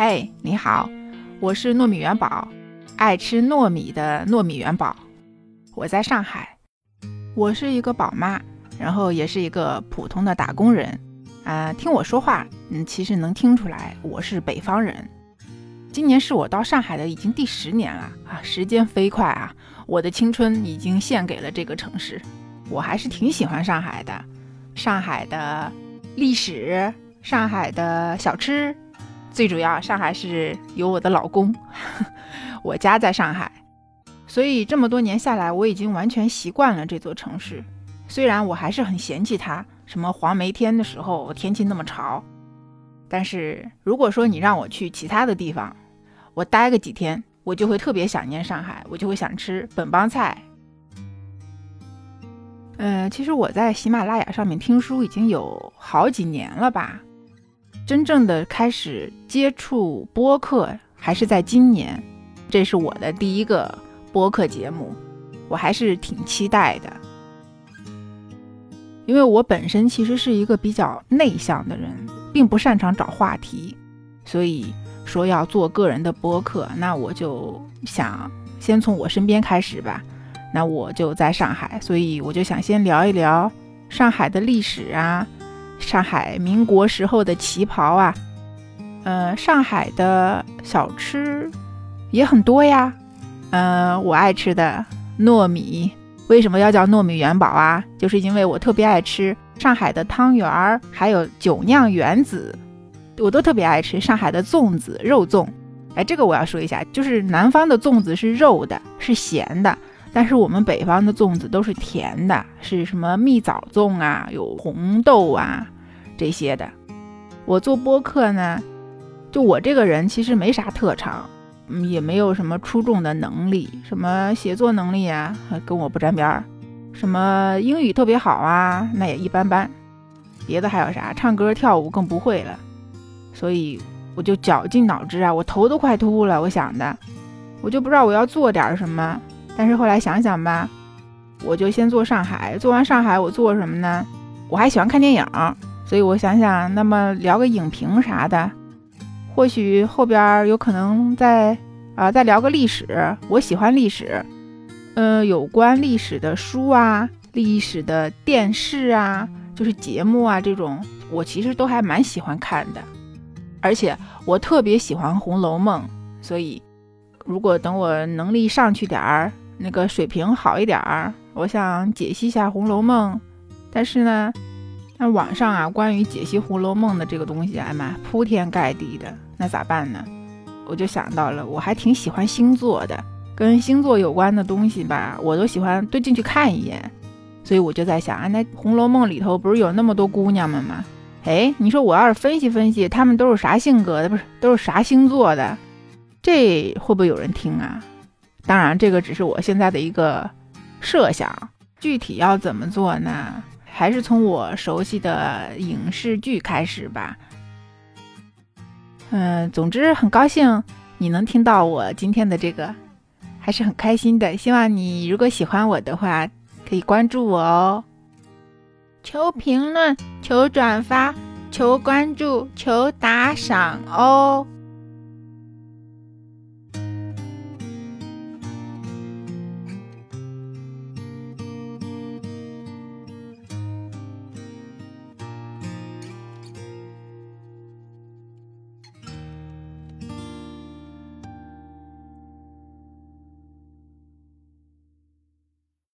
嘿，你好，我是糯米元宝，爱吃糯米的糯米元宝。我在上海，我是一个宝妈，然后也是一个普通的打工人。啊，听我说话，嗯，其实能听出来我是北方人。今年是我到上海的已经第十年了啊，时间飞快啊，我的青春已经献给了这个城市。我还是挺喜欢上海的，上海的历史，上海的小吃，最主要上海是有我的老公，我家在上海，所以这么多年下来，我已经完全习惯了这座城市。虽然我还是很嫌弃它，什么黄梅天的时候天气那么潮，但是如果说你让我去其他的地方，我待个几天，我就会特别想念上海，我就会想吃本帮菜。呃，其实我在喜马拉雅上面听书已经有好几年了吧，真正的开始接触播客还是在今年，这是我的第一个播客节目，我还是挺期待的，因为我本身其实是一个比较内向的人，并不擅长找话题，所以说要做个人的播客，那我就想先从我身边开始吧。那我就在上海，所以我就想先聊一聊上海的历史啊，上海民国时候的旗袍啊，呃，上海的小吃也很多呀，呃，我爱吃的糯米，为什么要叫糯米元宝啊？就是因为我特别爱吃上海的汤圆儿，还有酒酿圆子，我都特别爱吃。上海的粽子，肉粽，哎，这个我要说一下，就是南方的粽子是肉的，是咸的。但是我们北方的粽子都是甜的，是什么蜜枣粽啊，有红豆啊这些的。我做播客呢，就我这个人其实没啥特长，嗯，也没有什么出众的能力，什么写作能力啊，跟我不沾边儿。什么英语特别好啊，那也一般般。别的还有啥？唱歌跳舞更不会了。所以我就绞尽脑汁啊，我头都快秃了。我想的，我就不知道我要做点什么。但是后来想想吧，我就先做上海，做完上海我做什么呢？我还喜欢看电影，所以我想想，那么聊个影评啥的，或许后边有可能再啊再聊个历史，我喜欢历史，呃，有关历史的书啊，历史的电视啊，就是节目啊这种，我其实都还蛮喜欢看的，而且我特别喜欢《红楼梦》，所以如果等我能力上去点儿。那个水平好一点儿，我想解析一下《红楼梦》，但是呢，那网上啊关于解析《红楼梦》的这个东西，哎妈，铺天盖地的，那咋办呢？我就想到了，我还挺喜欢星座的，跟星座有关的东西吧，我都喜欢都进去看一眼。所以我就在想啊，那《红楼梦》里头不是有那么多姑娘们吗？哎，你说我要是分析分析，她们都是啥性格的，不是都是啥星座的，这会不会有人听啊？当然，这个只是我现在的一个设想，具体要怎么做呢？还是从我熟悉的影视剧开始吧。嗯，总之很高兴你能听到我今天的这个，还是很开心的。希望你如果喜欢我的话，可以关注我哦。求评论，求转发，求关注，求打赏哦。